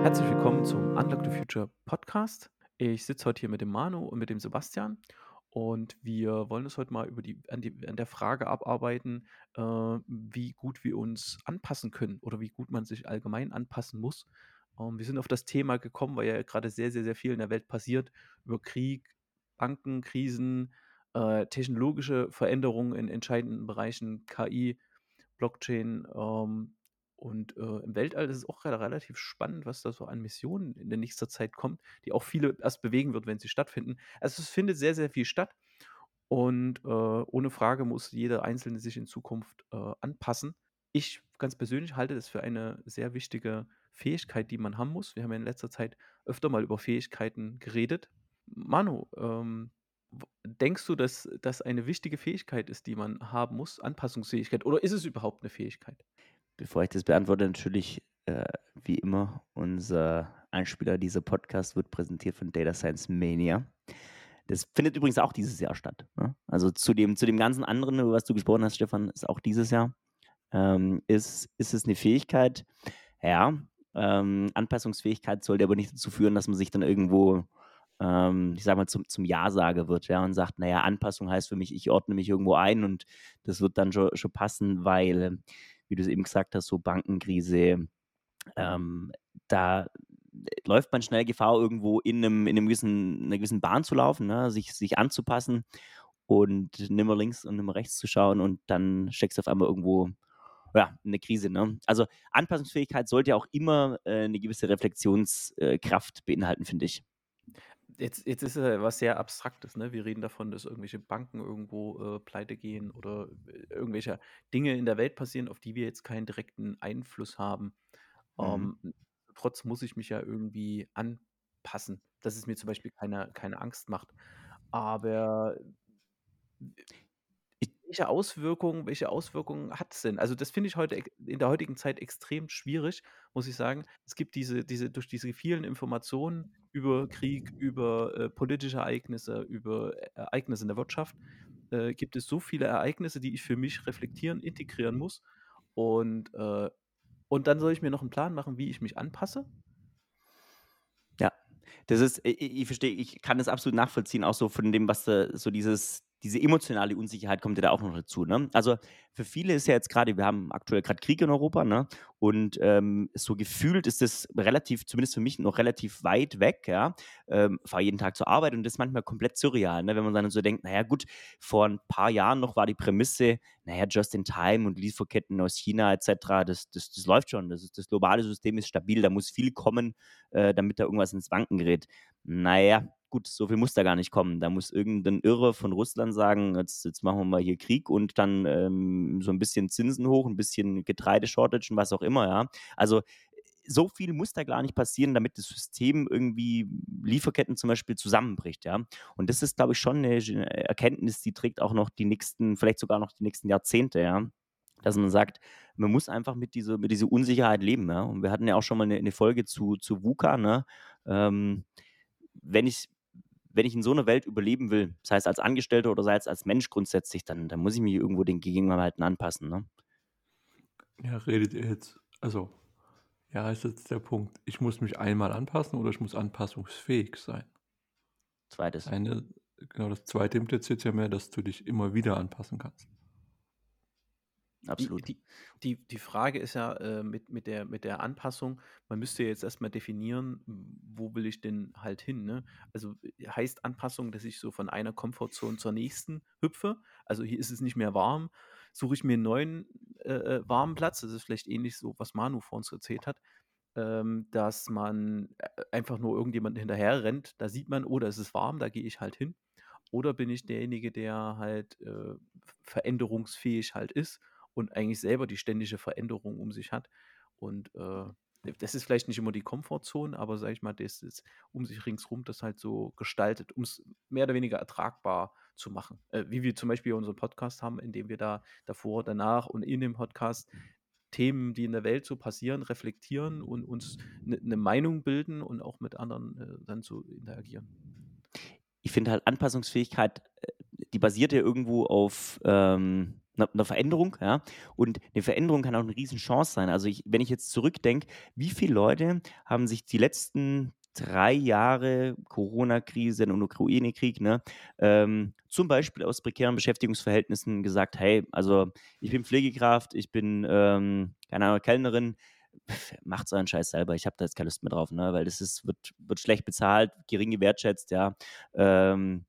Herzlich willkommen zum Unlock the Future Podcast. Ich sitze heute hier mit dem Manu und mit dem Sebastian und wir wollen uns heute mal über die, an, die, an der Frage abarbeiten, äh, wie gut wir uns anpassen können oder wie gut man sich allgemein anpassen muss. Ähm, wir sind auf das Thema gekommen, weil ja gerade sehr, sehr, sehr viel in der Welt passiert über Krieg, Banken, Krisen, äh, technologische Veränderungen in entscheidenden Bereichen, KI, Blockchain. Ähm, und äh, im Weltall ist es auch gerade relativ spannend, was da so an Missionen in der nächsten Zeit kommt, die auch viele erst bewegen wird, wenn sie stattfinden. Also es findet sehr, sehr viel statt. Und äh, ohne Frage muss jeder Einzelne sich in Zukunft äh, anpassen. Ich ganz persönlich halte das für eine sehr wichtige Fähigkeit, die man haben muss. Wir haben ja in letzter Zeit öfter mal über Fähigkeiten geredet. Manu, ähm, denkst du, dass das eine wichtige Fähigkeit ist, die man haben muss, Anpassungsfähigkeit? Oder ist es überhaupt eine Fähigkeit? Bevor ich das beantworte, natürlich äh, wie immer, unser Einspieler dieser Podcast wird präsentiert von Data Science Mania. Das findet übrigens auch dieses Jahr statt. Ne? Also zu dem, zu dem ganzen anderen, über was du gesprochen hast, Stefan, ist auch dieses Jahr. Ähm, ist, ist es eine Fähigkeit? Ja. Ähm, Anpassungsfähigkeit sollte aber nicht dazu führen, dass man sich dann irgendwo, ähm, ich sag mal, zum, zum Ja-Sager wird, ja, und sagt, naja, Anpassung heißt für mich, ich ordne mich irgendwo ein und das wird dann schon, schon passen, weil wie du es eben gesagt hast, so Bankenkrise, ähm, da läuft man schnell Gefahr, irgendwo in, einem, in einem gewissen, einer gewissen Bahn zu laufen, ne? sich, sich anzupassen und nimmer links und nimmer rechts zu schauen und dann steckst du auf einmal irgendwo ja, eine Krise. Ne? Also Anpassungsfähigkeit sollte ja auch immer äh, eine gewisse Reflexionskraft beinhalten, finde ich. Jetzt, jetzt ist es was sehr Abstraktes, ne? Wir reden davon, dass irgendwelche Banken irgendwo äh, pleite gehen oder äh, irgendwelche Dinge in der Welt passieren, auf die wir jetzt keinen direkten Einfluss haben. Mhm. Ähm, trotz muss ich mich ja irgendwie anpassen, dass es mir zum Beispiel keine, keine Angst macht. Aber welche Auswirkungen, welche Auswirkungen hat es denn? Also das finde ich heute in der heutigen Zeit extrem schwierig, muss ich sagen. Es gibt diese, diese, durch diese vielen Informationen über Krieg, über äh, politische Ereignisse, über äh, Ereignisse in der Wirtschaft, äh, gibt es so viele Ereignisse, die ich für mich reflektieren, integrieren muss. Und, äh, und dann soll ich mir noch einen Plan machen, wie ich mich anpasse. Ja, das ist, ich, ich verstehe, ich kann das absolut nachvollziehen, auch so von dem, was da, so dieses, diese emotionale Unsicherheit kommt ja da auch noch dazu. Ne? Also für viele ist ja jetzt gerade, wir haben aktuell gerade Krieg in Europa, ne? Und ähm, so gefühlt ist das relativ, zumindest für mich, noch relativ weit weg, ja. Ähm, fahre jeden Tag zur Arbeit und das ist manchmal komplett surreal, ne? Wenn man dann so denkt, naja, gut, vor ein paar Jahren noch war die Prämisse, naja, just in time und Lieferketten aus China etc., das, das, das läuft schon. Das, ist, das globale System ist stabil, da muss viel kommen, äh, damit da irgendwas ins Wanken gerät. Naja, gut, so viel muss da gar nicht kommen. Da muss irgendein Irre von Russland sagen, jetzt, jetzt machen wir mal hier Krieg und dann ähm, so ein bisschen Zinsen hoch, ein bisschen Getreideshortage und was auch immer, ja. Also so viel muss da gar nicht passieren, damit das System irgendwie Lieferketten zum Beispiel zusammenbricht, ja. Und das ist, glaube ich, schon eine Erkenntnis, die trägt auch noch die nächsten, vielleicht sogar noch die nächsten Jahrzehnte, ja dass man sagt, man muss einfach mit dieser, mit dieser Unsicherheit leben. Ja? Und wir hatten ja auch schon mal eine, eine Folge zu, zu VUCA. Ne? Ähm, wenn ich wenn ich in so einer Welt überleben will, sei es als Angestellter oder sei es als Mensch grundsätzlich, dann, dann muss ich mich irgendwo den Gegebenheiten anpassen. Ne? Ja, redet ihr jetzt, also, ja, ist jetzt der Punkt. Ich muss mich einmal anpassen oder ich muss anpassungsfähig sein. Zweites. Eine, genau, das zweite impliziert ja mehr, dass du dich immer wieder anpassen kannst. Absolut. Die, die, die Frage ist ja äh, mit, mit, der, mit der Anpassung, man müsste jetzt erstmal definieren, wo will ich denn halt hin. Ne? Also äh, heißt Anpassung, dass ich so von einer Komfortzone zur nächsten hüpfe. Also hier ist es nicht mehr warm, suche ich mir einen neuen äh, äh warmen Platz. Das ist vielleicht ähnlich so, was Manu vor uns erzählt hat. Ähm, dass man äh, einfach nur irgendjemand hinterher rennt, da sieht man, oder oh, es ist warm, da gehe ich halt hin. Oder bin ich derjenige, der halt äh, veränderungsfähig halt ist und eigentlich selber die ständige Veränderung um sich hat. Und äh, das ist vielleicht nicht immer die Komfortzone, aber sage ich mal, das ist um sich ringsrum das halt so gestaltet, um es mehr oder weniger ertragbar zu machen. Äh, wie wir zum Beispiel unseren Podcast haben, in dem wir da davor, danach und in dem Podcast Themen, die in der Welt so passieren, reflektieren und uns eine ne Meinung bilden und auch mit anderen äh, dann so interagieren. Ich finde halt Anpassungsfähigkeit, äh, die basiert ja irgendwo auf ähm, 'ner 'ner Veränderung, ja? Und eine Veränderung kann auch eine Riesenchance sein. Also, ich wenn ich jetzt zurückdenke, wie viele Leute haben sich die letzten 3 Jahre Corona-Krise und Ukraine-Krieg, ne, ähm, zum Beispiel aus prekären Beschäftigungsverhältnissen gesagt: „Hey, also, ich bin Pflegekraft, ich bin, ähm, keine Ahnung, Kellnerin, macht so einen Scheiß selber. Ich habe da jetzt keine Lust mehr drauf, ne, weil das ist wird wird schlecht bezahlt, gering gewertschätzt, ja. Ähm,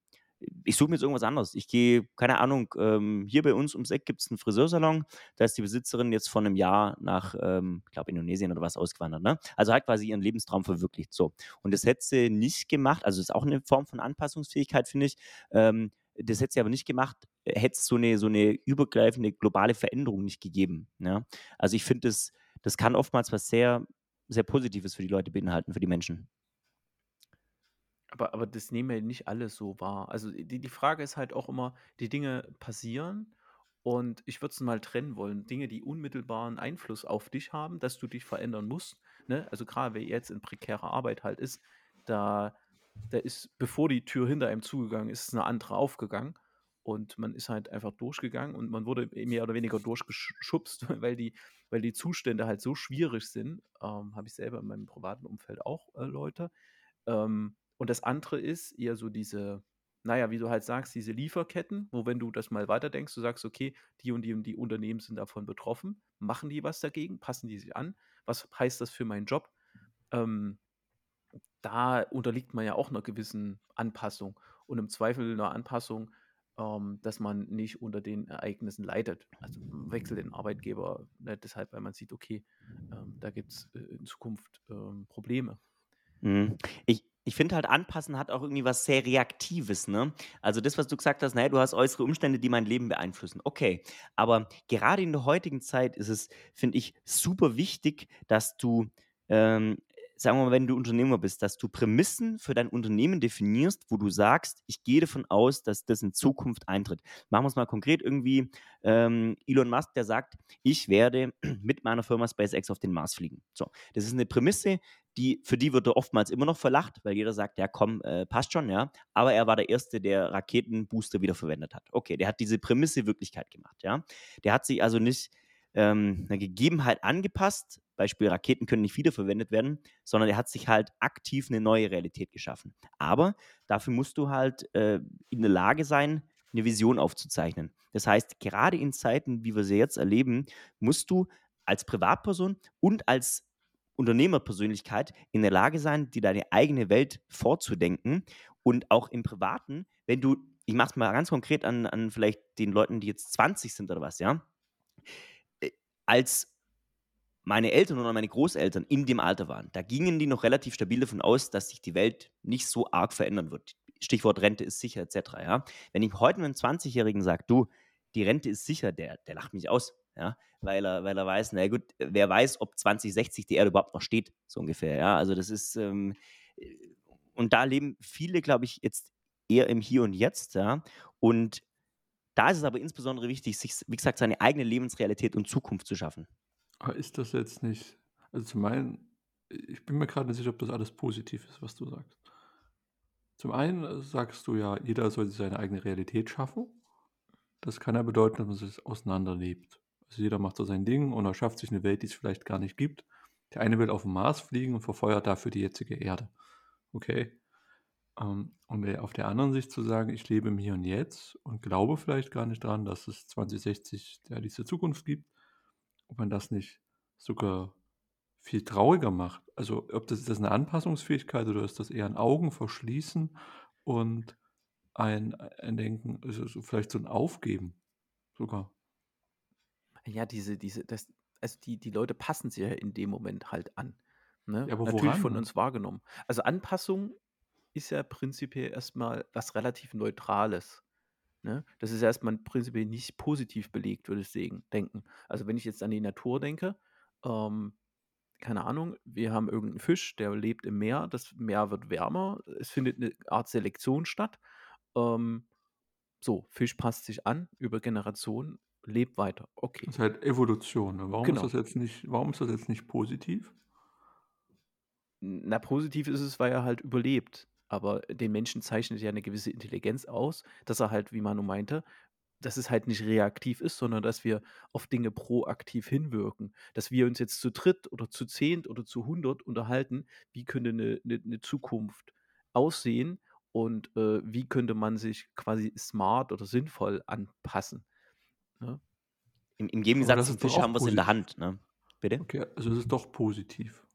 ich suche mir jetzt irgendwas anderes. Ich gehe, keine Ahnung, ähm, hier bei uns ums Eck gibt es einen Friseursalon. Da ist die Besitzerin jetzt vor einem Jahr nach, ähm, ich glaube, Indonesien oder was ausgewandert, ne? Also, hat quasi ihren Lebenstraum verwirklicht, so. Und das hätte sie nicht gemacht also, das ist auch eine Form von Anpassungsfähigkeit, finde ich. Ähm, das hätte sie aber nicht gemacht, hätte es so eine so 'ne übergreifende globale Veränderung nicht gegeben, ja? Also, ich finde, das das kann oftmals was sehr, sehr Positives für die Leute beinhalten, für die Menschen. Aber aber das nehmen ja nicht alle so wahr. Also, die die Frage ist halt auch immer, die Dinge passieren und ich würde es mal trennen wollen. Dinge, die unmittelbaren Einfluss auf dich haben, dass du dich verändern musst, ne? Also, gerade wer jetzt in prekärer Arbeit halt ist, da da ist, bevor die Tür hinter einem zugegangen ist, ist 'ne andere aufgegangen und man ist halt einfach durchgegangen und man wurde mehr oder weniger durchgeschubst, weil die weil die Zustände halt so schwierig sind. Ähm, habe ich selber in meinem privaten Umfeld auch, äh, Leute. Ähm, und das andere ist eher so diese, naja, wie du halt sagst, diese Lieferketten, wo wenn du das mal weiterdenkst, du sagst, okay, die und die und die Unternehmen sind davon betroffen. Machen die was dagegen? Passen die sich an? Was heißt das für meinen Job? Ähm, da unterliegt man ja auch einer gewissen Anpassung und im Zweifel einer Anpassung, ähm, dass man nicht unter den Ereignissen leidet. Also wechselt den Arbeitgeber nicht deshalb, weil man sieht, okay, ähm, da gibt es äh, in Zukunft ähm, Probleme. Mhm. Ich ich finde halt, anpassen hat auch irgendwie was sehr Reaktives, ne? Also das, was du gesagt hast, na ja, du hast äußere Umstände, die mein Leben beeinflussen. Okay, aber gerade in der heutigen Zeit ist es, finde ich, super wichtig, dass du, ähm, sagen wir mal, wenn du Unternehmer bist, dass du Prämissen für dein Unternehmen definierst, wo du sagst: „Ich gehe davon aus, dass das in Zukunft eintritt.“ Machen wir es mal konkret irgendwie, ähm, Elon Musk, der sagt: „Ich werde mit meiner Firma SpaceX auf den Mars fliegen.“ So, das ist eine Prämisse, die für die wird er oftmals immer noch verlacht, weil jeder sagt: „Ja komm, äh, passt schon“, ja? Aber er war der Erste, der Raketenbooster wiederverwendet hat. Okay, der hat diese Prämisse Wirklichkeit gemacht, ja? Der hat sich also nicht, ähm, 'ner Gegebenheit angepasst, Beispiel Raketen können nicht wiederverwendet werden, sondern er hat sich halt aktiv eine neue Realität geschaffen. Aber dafür musst du halt, äh, in der Lage sein, eine Vision aufzuzeichnen. Das heißt, gerade in Zeiten, wie wir sie jetzt erleben, musst du als Privatperson und als Unternehmerpersönlichkeit in der Lage sein, dir deine eigene Welt vorzudenken und auch im Privaten, wenn du ich mache es mal ganz konkret an an vielleicht den Leuten, die jetzt 20 sind oder was, ja? Äh, als meine Eltern oder meine Großeltern in dem Alter waren, da gingen die noch relativ stabil davon aus, dass sich die Welt nicht so arg verändern wird. Stichwort Rente ist sicher et cetera, ja? Wenn ich heute 'nem 20-Jährigen sage: „Du, die Rente ist sicher“, der der lacht mich aus, ja? Weil er weil er weiß, na gut, wer weiß, ob 2060 die Erde überhaupt noch steht, so ungefähr, ja? Also, das ist, ähm, äh und da leben viele, glaube ich, jetzt eher im Hier und Jetzt, ja? Und da ist es aber insbesondere wichtig, sich, wie gesagt, seine eigene Lebensrealität und Zukunft zu schaffen. Aber ist das jetzt nicht also zum einen, ich bin mir gerade nicht sicher, ob das alles positiv ist, was du sagst. Zum einen sagst du ja, jeder soll seine eigene Realität schaffen. Das kann ja bedeuten, dass man sich auseinanderlebt. Also jeder macht so sein Ding und erschafft sich eine Welt, die es vielleicht gar nicht gibt. Der eine will auf den Mars fliegen und verfeuert dafür die jetzige Erde. Okay. Ähm, und auf der anderen Sicht zu sagen, ich lebe im Hier und Jetzt und glaube vielleicht gar nicht dran, dass es 2060 ja diese Zukunft gibt, ob man das nicht sogar viel trauriger macht. Also ob das ist das eine Anpassungsfähigkeit oder ist das eher ein Augen verschließen und ein ein Denken, also so vielleicht so ein Aufgeben sogar. Ja, diese diese das also die die Leute passen sich ja in dem Moment halt an, ne? Ja, aber Natürlich von woran? uns wahrgenommen. Also, Anpassung ist ja prinzipiell erstmal was relativ Neutrales, ne? Das ist erstmal prinzipiell nicht positiv belegt, würde ich denken. Also, wenn ich jetzt an die Natur denke, ähm, keine Ahnung, wir haben irgendeinen Fisch, der lebt im Meer, das Meer wird wärmer, es findet eine Art Selektion statt. Ähm, so, Fisch passt sich an über Generationen, lebt weiter. Okay, Das ist halt Evolution, ne? Warum ist das genau. jetzt nicht warum ist das jetzt nicht positiv? Na, positiv ist es, weil er halt überlebt. Aber den Menschen zeichnet ja eine gewisse Intelligenz aus, dass er halt, wie Manu meinte, dass es halt nicht reaktiv ist, sondern dass wir auf Dinge proaktiv hinwirken. Dass wir uns jetzt zu dritt oder zu zehnt oder zu hundert unterhalten, wie könnte eine, eine, eine Zukunft aussehen und äh, wie könnte man sich quasi smart oder sinnvoll anpassen. Ne? Im, Im Gegensatz zum Fisch haben wir es in der Hand. Ne? Bitte? Okay, also es ist doch positiv.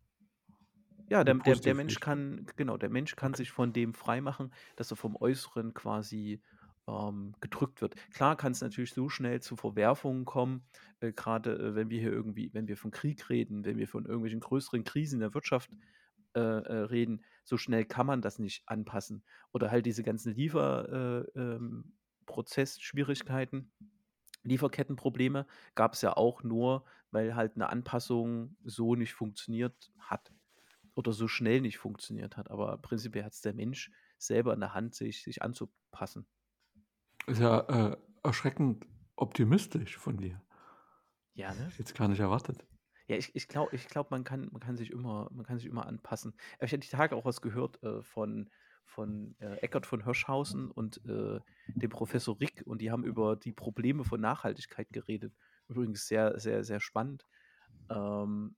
Ja, der, der, der Mensch kann, genau, der Mensch kann sich von dem freimachen, dass er vom Äußeren quasi ähm, gedrückt wird. Klar kann es natürlich so schnell zu Verwerfungen kommen, äh, gerade äh, wenn wir hier irgendwie, wenn wir von Krieg reden, wenn wir von irgendwelchen größeren Krisen in der Wirtschaft äh, äh reden, so schnell kann man das nicht anpassen. Oder halt diese ganzen Lieferprozessschwierigkeiten. Äh, ähm, Lieferkettenprobleme gab es ja auch nur, weil halt eine Anpassung so nicht funktioniert hat oder so schnell nicht funktioniert hat. Aber prinzipiell hat es der Mensch selber in der Hand, sich, sich anzupassen. Ist ja äh, erschreckend optimistisch von dir. Ja, ne? Jetzt gar nicht erwartet. Ja, ich, ich glaube, ich glaub, man, kann, man, kann sich immer, man kann sich immer anpassen. Ich hatte die Tage auch was gehört äh, von, von äh, Eckert von Hirschhausen und äh, dem Professor Rick und die haben über die Probleme von Nachhaltigkeit geredet. Übrigens sehr, sehr, sehr spannend. Ähm,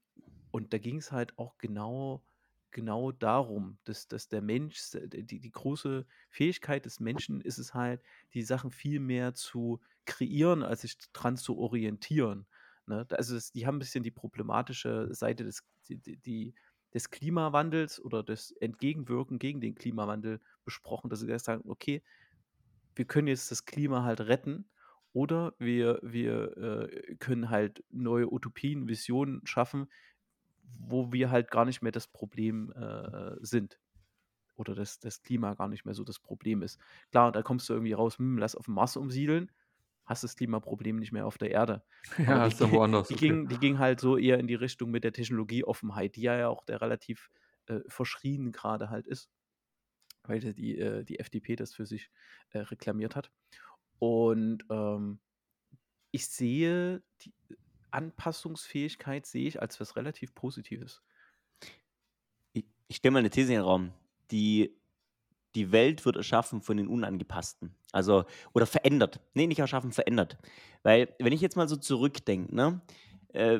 und da ging es halt auch genau genau darum, dass, dass der Mensch, die, die große Fähigkeit des Menschen ist es halt, die Sachen viel mehr zu kreieren, als sich dran zu orientieren. Ne? Also das, die haben ein bisschen die problematische Seite des, die, die, des Klimawandels oder des Entgegenwirken gegen den Klimawandel besprochen, dass sie gesagt sagen, okay, wir können jetzt das Klima halt retten oder wir, wir äh, können halt neue Utopien, Visionen schaffen, wo wir halt gar nicht mehr das Problem äh, sind. Oder das, das Klima gar nicht mehr so das Problem ist. Klar, da kommst du irgendwie raus, hm, lass auf dem Mars umsiedeln, hast das Klimaproblem nicht mehr auf der Erde. Ja, ist ja woanders. Die, okay. ging, die ging halt so eher in die Richtung mit der Technologieoffenheit, die ja auch der relativ äh, verschrien gerade halt ist, weil die, äh, die FDP das für sich äh, reklamiert hat. Und ähm, ich sehe die, Anpassungsfähigkeit sehe ich als was relativ Positives. Ich, ich stelle mal eine These in den Raum. Die, die Welt wird erschaffen von den Unangepassten. Also, oder verändert. Nee, nicht erschaffen, verändert. Weil, wenn ich jetzt mal so zurückdenke, ne, äh,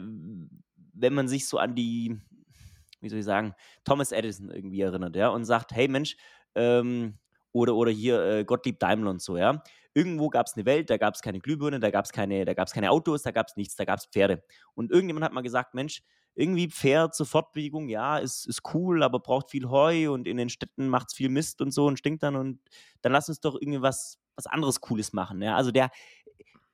wenn man sich so an die, wie soll ich sagen, Thomas Edison irgendwie erinnert, ja, und sagt, hey Mensch, ähm, oder, oder hier äh, Gottlieb Daimler und so, ja. Irgendwo gab es eine Welt, da gab es keine Glühbirne, da gab es keine, keine Autos, da gab es nichts, da gab es Pferde. Und irgendjemand hat mal gesagt, Mensch, irgendwie Pferd zur Fortbewegung, ja, ist, ist cool, aber braucht viel Heu und in den Städten macht es viel Mist und so und stinkt dann und dann lass uns doch irgendwie was, was anderes Cooles machen. Ja? Also der,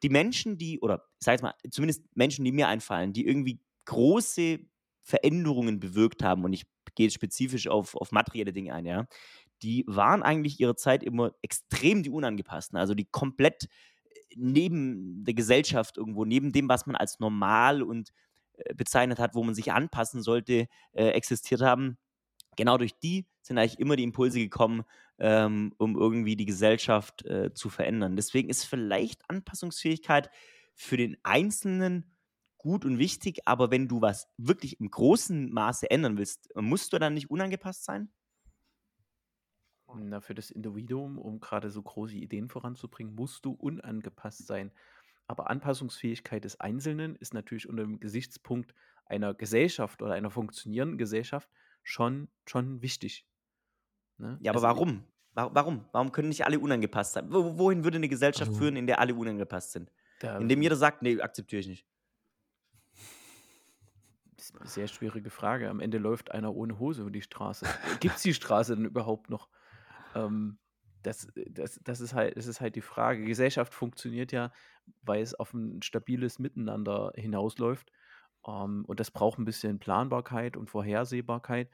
die Menschen, die, oder ich sag jetzt mal, zumindest Menschen, die mir einfallen, die irgendwie große Veränderungen bewirkt haben, und ich gehe spezifisch auf, auf materielle Dinge ein, ja, die waren eigentlich ihrer Zeit immer extrem die Unangepassten, also die komplett äh, neben der Gesellschaft irgendwo, neben dem, was man als normal und äh, bezeichnet hat, wo man sich anpassen sollte, äh, existiert haben. Genau durch die sind eigentlich immer die Impulse gekommen, ähm, um irgendwie die Gesellschaft äh, zu verändern. Deswegen ist vielleicht Anpassungsfähigkeit für den Einzelnen gut und wichtig, aber wenn du was wirklich im großen Maße ändern willst, musst du dann nicht unangepasst sein? Na, für das Individuum, um gerade so große Ideen voranzubringen, musst du unangepasst sein. Aber Anpassungsfähigkeit des Einzelnen ist natürlich unter dem Gesichtspunkt einer Gesellschaft oder einer funktionierenden Gesellschaft schon, schon wichtig. Ne? Ja, aber Also, warum? Warum? Warum können nicht alle unangepasst sein? Wohin würde eine Gesellschaft Also, führen, in der alle unangepasst sind? Indem jeder sagt, nee, akzeptiere ich nicht. ist eine sehr schwierige Frage. Am Ende läuft einer ohne Hose über die Straße. Gibt es die Straße denn überhaupt noch? Ähm, das, das, das, ist halt, das ist halt die Frage. Gesellschaft funktioniert ja, weil es auf ein stabiles Miteinander hinausläuft. Ähm, und das braucht ein bisschen Planbarkeit und Vorhersehbarkeit.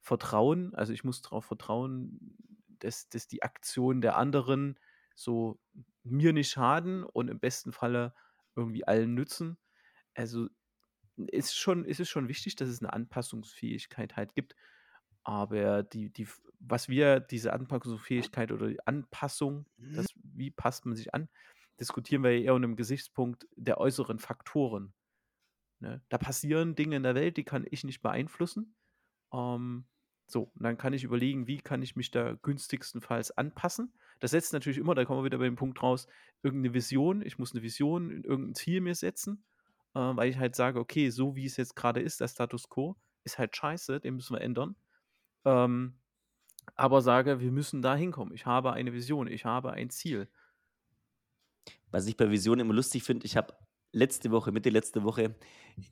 Vertrauen, also ich muss darauf vertrauen, dass, dass die Aktionen der anderen so mir nicht schaden und im besten Falle irgendwie allen nützen. Also ist schon, ist es schon wichtig, dass es eine Anpassungsfähigkeit halt gibt. Aber die, die, was wir, diese Anpassungsfähigkeit oder die Anpassung, mhm. das, wie passt man sich an, diskutieren wir eher unter dem Gesichtspunkt der äußeren Faktoren. Ne? Da passieren Dinge in der Welt, die kann ich nicht beeinflussen. Ähm, So, und dann kann ich überlegen, wie kann ich mich da günstigstenfalls anpassen. Das setzt natürlich immer, da kommen wir wieder bei dem Punkt raus, irgendeine Vision. Ich muss eine Vision, irgendein Ziel mir setzen, äh, weil ich halt sage, okay, so wie es jetzt gerade ist, der Status quo, ist halt scheiße, den müssen wir ändern. Ähm, aber sage, wir müssen da hinkommen. Ich habe eine Vision, ich habe ein Ziel. Was ich bei Vision immer lustig finde, ich habe letzte Woche, Mitte letzte Woche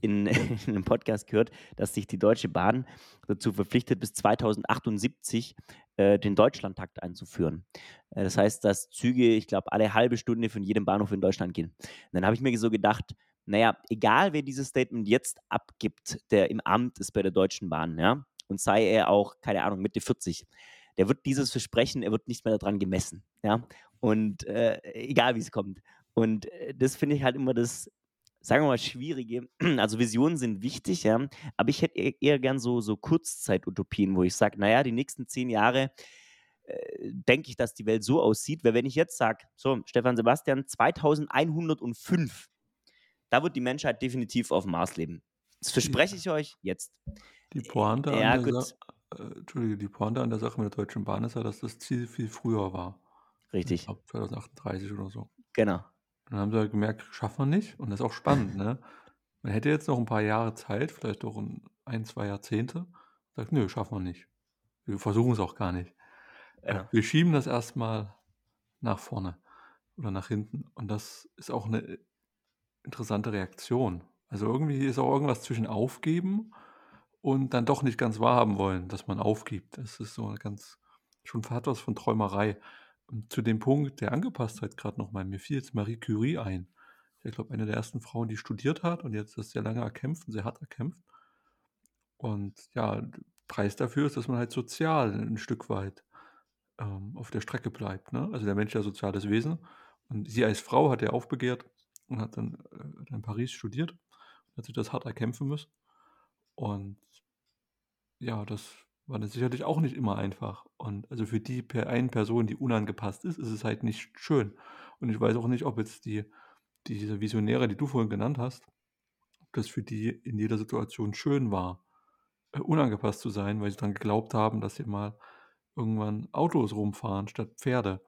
in, in, einem Podcast gehört, dass sich die Deutsche Bahn dazu verpflichtet, bis 2078 äh, den Deutschlandtakt einzuführen. Äh, das heißt, dass Züge, ich glaube, alle halbe Stunde von jedem Bahnhof in Deutschland gehen. Und dann habe ich mir so gedacht, naja, egal wer dieses Statement jetzt abgibt, der im Amt ist bei der Deutschen Bahn, ja, und sei er auch, keine Ahnung, Mitte 40, der wird dieses Versprechen, er wird nicht mehr daran gemessen, ja, und äh, egal wie es kommt. Und äh, das finde ich halt immer das, sagen wir mal, Schwierige. Also Visionen sind wichtig, ja, aber ich hätte eher, eher gern so, so Kurzzeit-Utopien, wo ich sage, naja, die nächsten zehn Jahre äh, denke ich, dass die Welt so aussieht, weil wenn ich jetzt sage, so, Stefan Sebastian, 2105, da wird die Menschheit definitiv auf dem Mars leben. Das verspreche ich euch jetzt. Die Pointe, Ja, an der gut. Sa äh, Entschuldige, die Pointe an der Sache mit der Deutschen Bahn ist ja, dass das Ziel viel früher war. Ich Richtig, glaube 2038 oder so. genau. Dann haben sie halt gemerkt, schaffen wir nicht. Und das ist auch spannend, ne? Man hätte jetzt noch ein paar Jahre Zeit, vielleicht auch ein, ein zwei Jahrzehnte. Sagt, nö, schaffen wir nicht. Wir versuchen es auch gar nicht. Äh, Genau. wir schieben das erstmal nach vorne oder nach hinten. Und das ist auch eine äh, interessante Reaktion. Also irgendwie ist auch irgendwas zwischen aufgeben und dann doch nicht ganz wahrhaben wollen, dass man aufgibt. Das ist so ganz, schon hat was von Träumerei. Und zu dem Punkt der Angepasstheit gerade nochmal, mir fiel jetzt Marie Curie ein. Ich glaube, eine der ersten Frauen, die studiert hat und jetzt das sehr lange erkämpft und sehr hart erkämpft. Und ja, Preis dafür ist, dass man halt sozial ein Stück weit ähm, auf der Strecke bleibt. Ne? Also der Mensch ist ja soziales Wesen. Und sie als Frau hat ja aufbegehrt und hat dann äh, in Paris studiert und hat sich das hart erkämpfen müssen. Und ja, das war dann sicherlich auch nicht immer einfach. Und also für die per eine Person, die unangepasst ist, ist es halt nicht schön. Und ich weiß auch nicht, ob jetzt die, diese Visionäre, die du vorhin genannt hast, ob das für die in jeder Situation schön war, äh, unangepasst zu sein, weil sie daran geglaubt haben, dass sie mal irgendwann Autos rumfahren statt Pferde.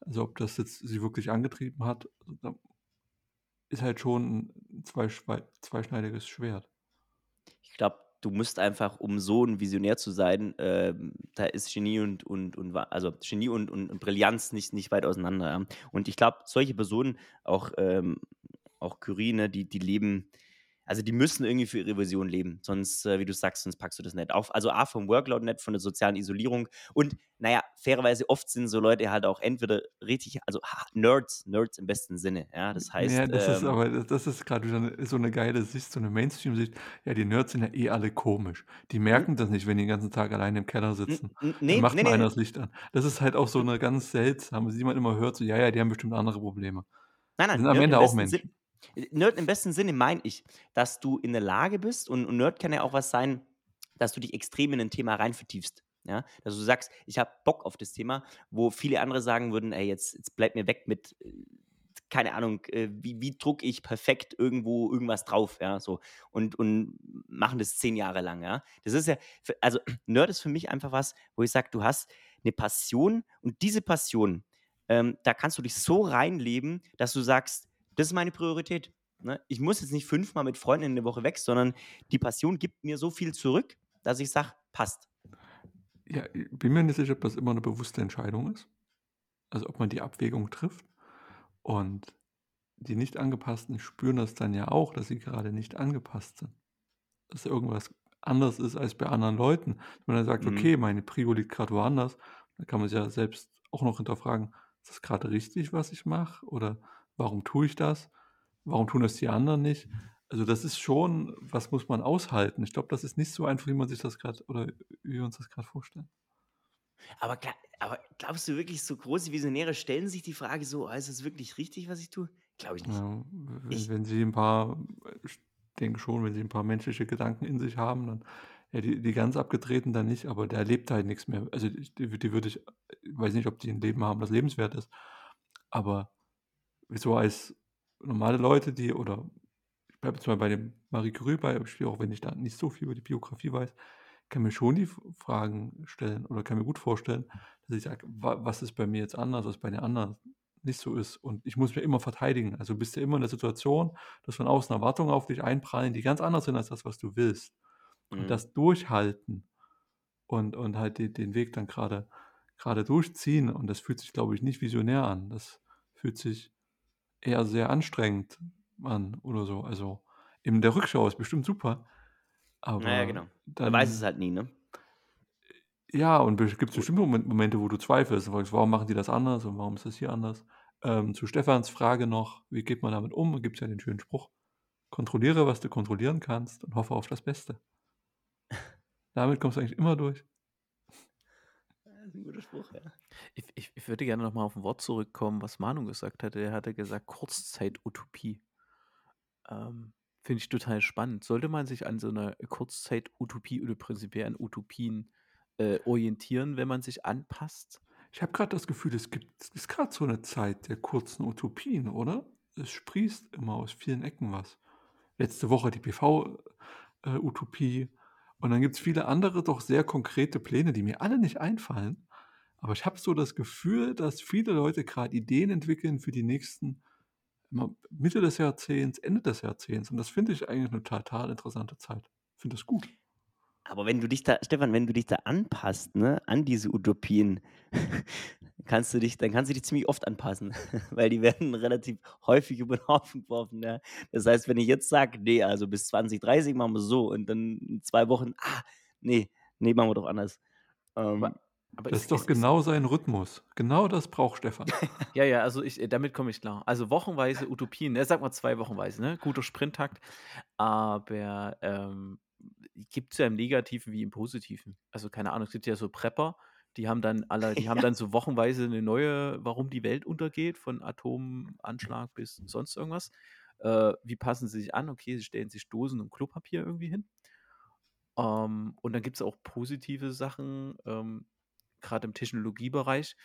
Also ob das jetzt sie wirklich angetrieben hat, da ist halt schon ein zweischneidiges Schwert. Ich glaube, du musst einfach, um so ein Visionär zu sein, ähm, da ist Genie und, und, und also Genie und, und, und Brillanz nicht, nicht weit auseinander. Ja. Und ich glaube, solche Personen, auch, ähm, auch Curie, ne, die, die leben, also die müssen irgendwie für ihre Vision leben. Sonst, äh, wie du sagst, sonst packst du das nicht auf. Also A vom Workload nicht, von der sozialen Isolierung. Und naja, fairerweise oft sind so Leute halt auch entweder richtig, also ha, Nerds, Nerds im besten Sinne. Ja, das heißt. Ja, das ist ähm, aber, das, das ist gerade eine, so eine geile Sicht, so eine Mainstream-Sicht. Ja, die Nerds sind ja eh alle komisch. Die merken das nicht, wenn die den ganzen Tag alleine im Keller sitzen. Dann nee, macht nee, mal nee. einer das Licht an. Das ist halt auch so eine ganz seltsame, die man immer hört, so, ja, ja, die haben bestimmt andere Probleme. Nein, nein, sind am im Ende auch Menschen. Sinn, Nerd im besten Sinne meine ich, dass du in der Lage bist, und, und Nerd kann ja auch was sein, dass du dich extrem in ein Thema rein vertiefst. Ja? Dass du sagst, ich habe Bock auf das Thema, wo viele andere sagen würden, ey, jetzt, jetzt bleib mir weg mit, äh, keine Ahnung, äh, wie, wie druck ich perfekt irgendwo irgendwas drauf, ja, so. Und, und machen das zehn Jahre lang, ja. Das ist ja, also Nerd ist für mich einfach was, wo ich sage, du hast eine Passion und diese Passion, ähm, da kannst du dich so reinleben, dass du sagst, das ist meine Priorität. Ne? Ich muss jetzt nicht fünfmal mit Freunden in der Woche weg, sondern die Passion gibt mir so viel zurück, dass ich sage, passt. Ja, ich bin mir nicht sicher, ob das immer eine bewusste Entscheidung ist. Also ob man die Abwägung trifft. Und die nicht angepassten spüren das dann ja auch, dass sie gerade nicht angepasst sind. Dass irgendwas anders ist als bei anderen Leuten. Wenn man dann sagt, Mhm. okay, meine Prio liegt gerade woanders, dann kann man sich ja selbst auch noch hinterfragen, ist das gerade richtig, was ich mache? Oder warum tue ich das? Warum tun das die anderen nicht? Also das ist schon, was muss man aushalten? Ich glaube, das ist nicht so einfach, wie man sich das gerade oder wie wir uns das gerade vorstellen. Aber, aber glaubst du wirklich, so große Visionäre stellen sich die Frage so, ah, ist es wirklich richtig, was ich tue? Glaube ich nicht. Ja, wenn, Ich- wenn sie ein paar, ich denke schon, wenn sie ein paar menschliche Gedanken in sich haben, dann, ja, die, die ganz abgetreten dann nicht, aber der lebt halt nichts mehr. Also die, die, die würde ich, ich weiß nicht, ob die ein Leben haben, das lebenswert ist, aber so als normale Leute, die, oder ich bleibe jetzt mal bei dem Marie Curie Beispiel, auch wenn ich da nicht so viel über die Biografie weiß, kann mir schon die Fragen stellen oder kann mir gut vorstellen, dass ich sage: „Wa was ist bei mir jetzt anders, was bei den anderen nicht so ist?“ Und ich muss mich immer verteidigen. Also, bist du immer in der Situation, dass von außen Erwartungen auf dich einprallen, die ganz anders sind als das, was du willst. Und Mhm. das durchhalten und und halt de den Weg dann gerade gerade durchziehen und das fühlt sich, glaube ich, nicht visionär an. Das fühlt sich eher sehr anstrengend an oder so. Also, in der Rückschau ist bestimmt super, aber genau. Man weiß es dann halt nie, ne? ja, und bes gibt's Gut. bestimmt Momen Momente, wo du zweifelst und fragst: „Warum machen die das anders und warum ist das hier anders?“ Ähm, zu Stefans Frage noch: „Wie geht man damit um?“ Gibt's ja den schönen Spruch: „Kontrolliere, was du kontrollieren kannst und hoffe auf das Beste.“ Damit kommst du eigentlich immer durch. Ist 'n guter Spruch, ja. Ich ich ich würde gerne noch mal auf 'n Wort zurückkommen, was Manu gesagt hatte. Er hatte gesagt Kurzzeit-Utopie. Ähm, finde ich total spannend. Sollte man sich an so 'ner Kurzzeit-Utopie oder prinzipiell an Utopien, äh, orientieren, wenn man sich anpasst? Ich habe grad das Gefühl, es gibt es ist grad so 'ne Zeit der kurzen Utopien, oder? Es sprießt immer aus vielen Ecken was. Letzte Woche die PV äh, und dann gibt's viele andere doch sehr konkrete Pläne, die mir alle nicht einfallen. Aber ich habe so das Gefühl, dass viele Leute grad Ideen entwickeln für die nächsten Mitte des Jahrzehnts, Ende des Jahrzehnts und das finde ich eigentlich 'ne total interessante Zeit. Finde das gut. Aber wenn du dich da Stefan, wenn du dich da anpasst, ne, an diese Utopien, kannst du dich dann kannst du dich ziemlich oft anpassen, weil die werden relativ häufig über 'n Haufen geworfen, ja. Das heißt, wenn ich jetzt sage: „Ne, also bis 2030 machen wir so“ und dann in 2 Wochen: „Ah, ne, ne, machen wir doch anders.“ Ähm, Aber aber Das es ist doch es ist genau sein Rhythmus. Genau das braucht Stefan. Ja, ja, also ich damit komme ich klar. Also wochenweise Utopien, ne, sagen wir 2 wochenweise, ne? Guter Sprinttakt. Aber, ähm, gibt's ja im Negativen wie im Positiven. Also, keine Ahnung, es gibt ja so Prepper, die haben dann alle die haben ja. dann so wochenweise 'ne neue warum die Welt untergeht, von Atomanschlag bis sonst irgendwas. Äh, wie passen sie sich an? Okay, sie stellen sich Dosen und Klopapier irgendwie hin. Ähm, und dann gibt's auch positive Sachen, ähm, grad im Technologiebereich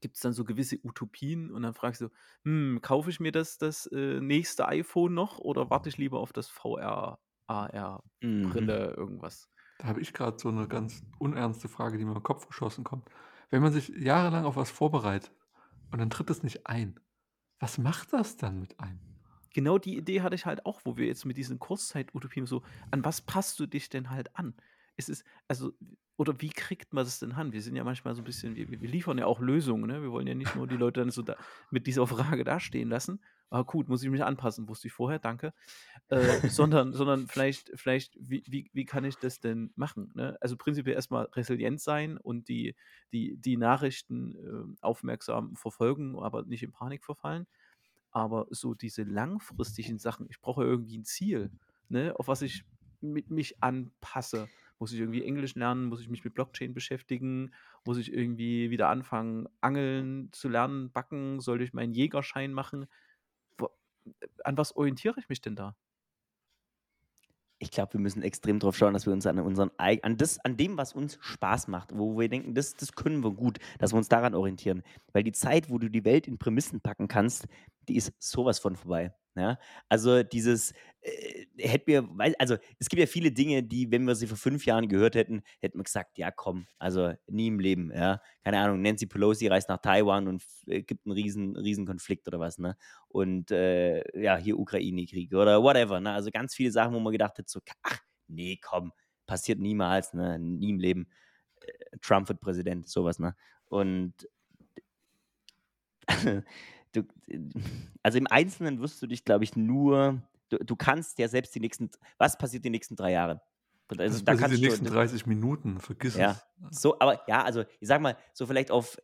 gibt's dann so gewisse Utopien und dann fragst du: „Hm, kaufe ich mir das das, äh, nächste iPhone noch oder warte ich lieber auf das VR, Mhm. AR-Brille, irgendwas?“ Da habe ich grad so 'ne ganz unernste Frage, die mir 'n Kopf geschossen kommt. Wenn man sich jahrelang auf was vorbereitet und dann tritt es nicht ein, was macht das dann mit einem? Genau die Idee hatte ich halt auch, wo wir jetzt mit diesen Kurzzeit-Utopien so an was passt du dich denn halt an? Es ist also oder wie kriegt man das denn an? Wir sind ja manchmal so 'n bisschen wir wir liefern ja auch Lösungen, ne? Wir wollen ja nicht nur die Leute dann so da mit dieser Frage dastehen lassen. „Ah, gut, muss ich mich anpassen, wusste ich vorher, danke.“ Äh, sondern sondern vielleicht vielleicht, wie wie wie kann ich das denn machen, ne? Also, prinzipiell erst mal resilient sein und die die die Nachrichten, ähm, aufmerksam verfolgen, aber nicht in Panik verfallen. Aber so diese langfristigen Sachen ich brauche irgendwie 'n Ziel, ne, auf was ich mi mich anpasse. Muss ich irgendwie Englisch lernen? Muss ich mich mit Blockchain beschäftigen? Muss ich irgendwie wieder anfangen, Angeln zu lernen, backen? Sollte ich meinen Jägerschein machen? An was orientiere ich mich denn da? Ich glaube, wir müssen extrem drauf schauen, dass wir uns an unseren an das an dem, was uns Spaß macht, wo wir denken, das das können wir gut, dass wir uns daran orientieren. Weil die Zeit, wo du die Welt in Prämissen packen kannst, die ist so was von vorbei, ja? Also, dieses, äh, hätten wir weil also, es gibt ja viele Dinge, die, wenn wir sie vor 5 Jahren gehört hätten, hätten wir gesagt: „Ja, komm, also nie im Leben“, ja? Keine Ahnung, Nancy Pelosi reist nach Taiwan und äh, gibt 'n riesen riesen Konflikt oder was, ne? Und, äh, ja, hier Ukraine-Krieg oder whatever, ne? Also, ganz viele Sachen, wo man gedacht hat so: „Ach, ne, komm, passiert niemals, ne? Nie im Leben. Äh, Trump wird Präsident“, so was, ne? Und du also, im Einzelnen wirst du dich, glaube ich, nur du du kannst ja selbst die nächsten was passiert die nächsten 3 Jahre? Also, Was da passiert du nächsten das 30 Minuten? Vergiss ja, es. so aber ja, also, ich sage mal, so vielleicht auf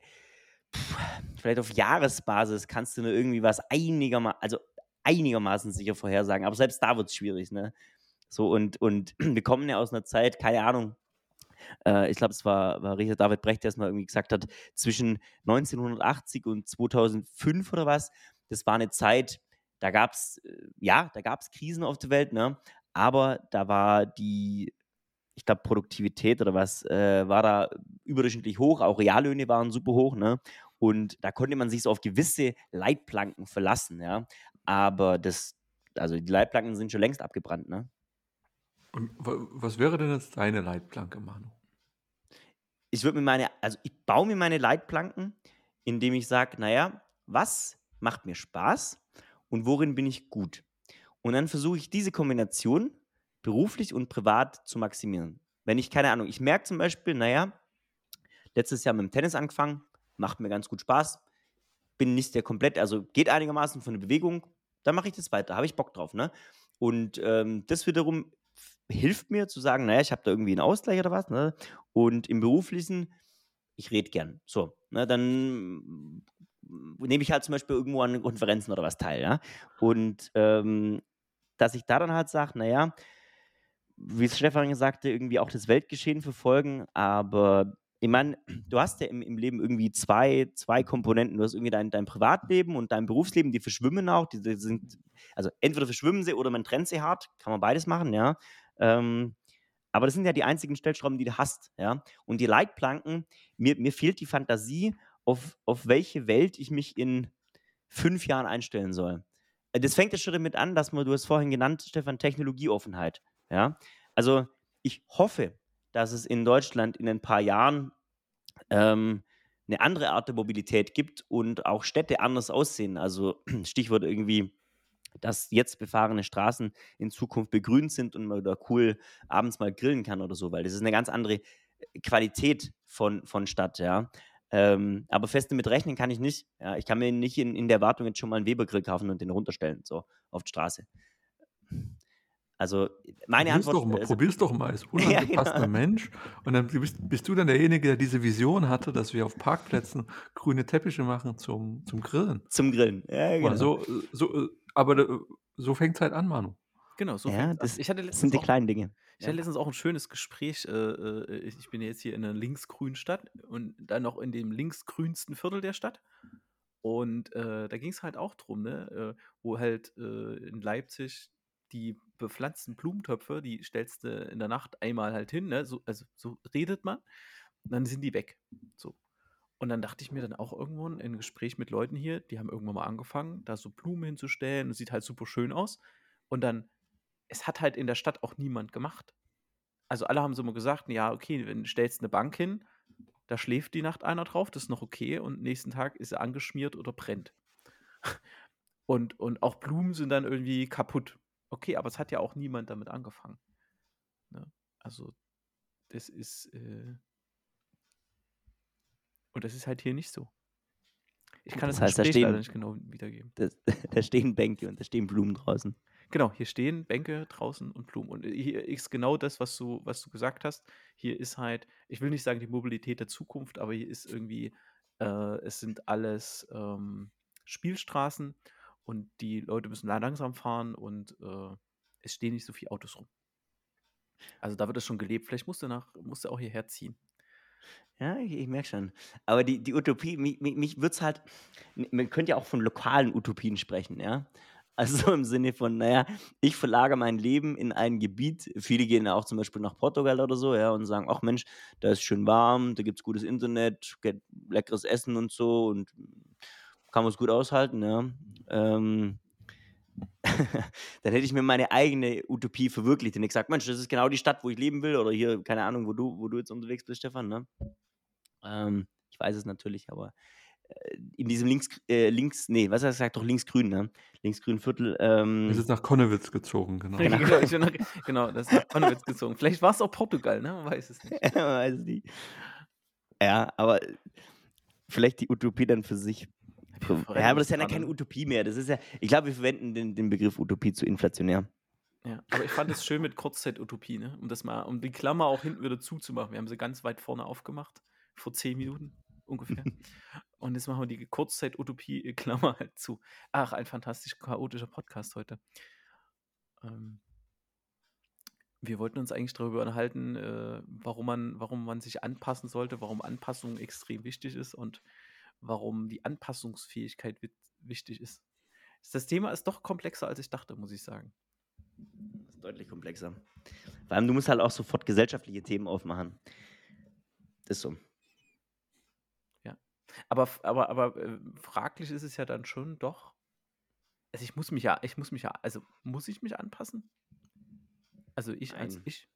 vielleicht auf Jahresbasis kannst du nur irgendwie was einigerma also, einigermaßen sicher vorhersagen, aber selbst da wird's schwierig, ne? So und und wir kommen ja aus 'ner Zeit, keine Ahnung, äh, ich glaube, es war war Richard David Brecht, der's mal irgendwie gesagt hat, zwischen 1980 und 2005 oder was, das war 'ne Zeit, da gab's äh, ja, da gab's Krisen auf der Welt, ne? Aber da war die ich glaube, Produktivität oder was, äh, war da überdurchschnittlich hoch, auch Reallöhne waren super hoch, ne? Und da konnte man sich so auf gewisse Leitplanken verlassen, ja? Aber das also, die Leitplanken sind schon längst abgebrannt, ne? Und wa was wäre denn jetzt deine Leitplanke, Manu? Ich würde mir meine also, ich baue mir meine Leitplanken, indem ich sage: „Na was macht mir Spaß und worin bin ich gut?“ Und dann versuche ich diese Kombination beruflich und privat zu maximieren. Wenn ich keine Ahnung ich merke zum Beispiel, na letztes Jahr mit dem Tennis angefangen, macht mir ganz gut Spaß, bin nicht der komplett also, geht einigermaßen von der Bewegung, dann mache ich das weiter, habe ich Bock drauf, ne? Und, ähm, das wiederum hilft mir zu sagen, naja, ich habe da irgendwie einen Ausgleich oder was, ne? Und im Beruflichen, ich rede gern. So, ne, dann nehme ich halt zum Beispiel irgendwo an Konferenzen oder was teil, ja. Und ähm, dass ich da dann halt sage, naja, wie es Stefan sagte, irgendwie auch das Weltgeschehen verfolgen, aber ich meine, du hast ja im, im, Leben irgendwie zwei, zwei Komponenten. Du hast irgendwie dein, dein Privatleben und dein Berufsleben, die verschwimmen auch. Die, die sind, also entweder verschwimmen sie oder man trennt sie hart, kann man beides machen, ja. Ähm, aber das sind ja die einzigen Stellschrauben, die du hast, ja. Und die Leitplanken, mir, mir fehlt die Fantasie, auf, auf welche Welt ich mich in fünf Jahren einstellen soll. Äh, das fängt ja schon damit an, dass man, du hast vorhin genannt, Stefan, Technologieoffenheit, ja. Also ich hoffe, dass es in Deutschland in ein paar Jahren ähm, eine andere Art der Mobilität gibt und auch Städte anders aussehen. Also Stichwort irgendwie dass jetzt befahrene Straßen in Zukunft begrünt sind und man da cool abends mal grillen kann oder so, weil das ist eine ganz andere äh, Qualität von, von Stadt, ja. Ähm, aber fest damit rechnen kann ich nicht. Ja. Ich kann mir nicht in, in der Wartung jetzt schon mal einen Webergrill kaufen und den runterstellen, so auf die Straße. Also meine probier's Antwort doch mal, also, probier's doch mal als unangepasster ja, genau. Mensch und dann bist, bist, du dann derjenige, der diese Vision hatte, dass wir auf Parkplätzen grüne Teppiche machen zum, zum Grillen. Zum Grillen, ja genau. So, so, aber so fängt es halt an, Manu. Genau, so ja, das, ich hatte das sind die auch, kleinen Dinge. Ich hatte letztens auch ein schönes Gespräch. Äh, äh, ich bin jetzt hier in einer linksgrünen Stadt und dann noch in dem linksgrünsten Viertel der Stadt. Und äh, da ging es halt auch drum, ne? Äh, wo halt äh, in Leipzig die bepflanzten Blumentöpfe, die stellst du in der Nacht einmal halt hin, ne? So, also so redet man, und dann sind die weg. So. Und dann dachte ich mir dann auch irgendwann in einem Gespräch mit Leuten hier, die haben irgendwann mal angefangen, da so Blumen hinzustellen und sieht halt super schön aus. Und dann, es hat halt in der Stadt auch niemand gemacht. Also alle haben so immer gesagt, ja, okay, wenn du stellst eine Bank hin, da schläft die Nacht einer drauf, das ist noch okay und nächsten Tag ist sie angeschmiert oder brennt. Und, und auch Blumen sind dann irgendwie kaputt. Okay, aber es hat ja auch niemand damit angefangen. Ne? Also, das ist. Äh und das ist halt hier nicht so. Ich kann das, das heißt, da stehen, leider nicht genau wiedergeben. Das, da stehen Bänke und da stehen Blumen draußen. Genau, hier stehen Bänke draußen und Blumen. Und hier ist genau das, was du, was du gesagt hast. Hier ist halt, ich will nicht sagen die Mobilität der Zukunft, aber hier ist irgendwie, äh, es sind alles ähm, Spielstraßen und die Leute müssen langsam fahren und äh, es stehen nicht so viele Autos rum. Also da wird es schon gelebt. Vielleicht musst du, nach, musst du auch hierher ziehen. Ja, ich, ich merke schon. Aber die, die Utopie, mich, mich, mich wird es halt, man könnte ja auch von lokalen Utopien sprechen, ja. Also im Sinne von, naja, ich verlagere mein Leben in ein Gebiet. Viele gehen ja auch zum Beispiel nach Portugal oder so, ja, und sagen, ach Mensch, da ist schön warm, da gibt es gutes Internet, leckeres Essen und so und kann man es gut aushalten, ja. Ähm, dann hätte ich mir meine eigene Utopie verwirklicht und ich gesagt, Mensch, das ist genau die Stadt, wo ich leben will oder hier, keine Ahnung, wo du, wo du jetzt unterwegs bist, Stefan, ne? Ähm, ich weiß es natürlich, aber äh, in diesem links, äh, links, nee, was hat er gesagt, doch linksgrün, ne? Linksgrün Viertel. Ähm, Wir sind nach Konnewitz gezogen, genau. genau, nach, genau, das ist nach Konnewitz gezogen. Vielleicht war es auch Portugal, ne? Man weiß es nicht. Man weiß es nicht. Ja, aber vielleicht die Utopie dann für sich ja, aber das ist ja dann keine Utopie mehr. Das ist ja, ich glaube, wir verwenden den, den Begriff Utopie zu inflationär. Ja, aber ich fand es schön mit Kurzzeit-Utopie, ne? um das mal, um die Klammer auch hinten wieder zuzumachen. Wir haben sie ganz weit vorne aufgemacht, vor zehn Minuten ungefähr. Und jetzt machen wir die Kurzzeit-Utopie-Klammer halt zu. Ach, ein fantastisch chaotischer Podcast heute. Ähm, wir wollten uns eigentlich darüber unterhalten, äh, warum, man, warum man sich anpassen sollte, warum Anpassung extrem wichtig ist und warum die Anpassungsfähigkeit wichtig ist. Das Thema ist doch komplexer, als ich dachte, muss ich sagen. Das ist deutlich komplexer. Vor allem, du musst halt auch sofort gesellschaftliche Themen aufmachen. Das ist so. Ja. Aber, aber, aber äh, fraglich ist es ja dann schon doch. Also ich muss mich ja, ich muss mich ja, also muss ich mich anpassen? Also ich als Nein. ich?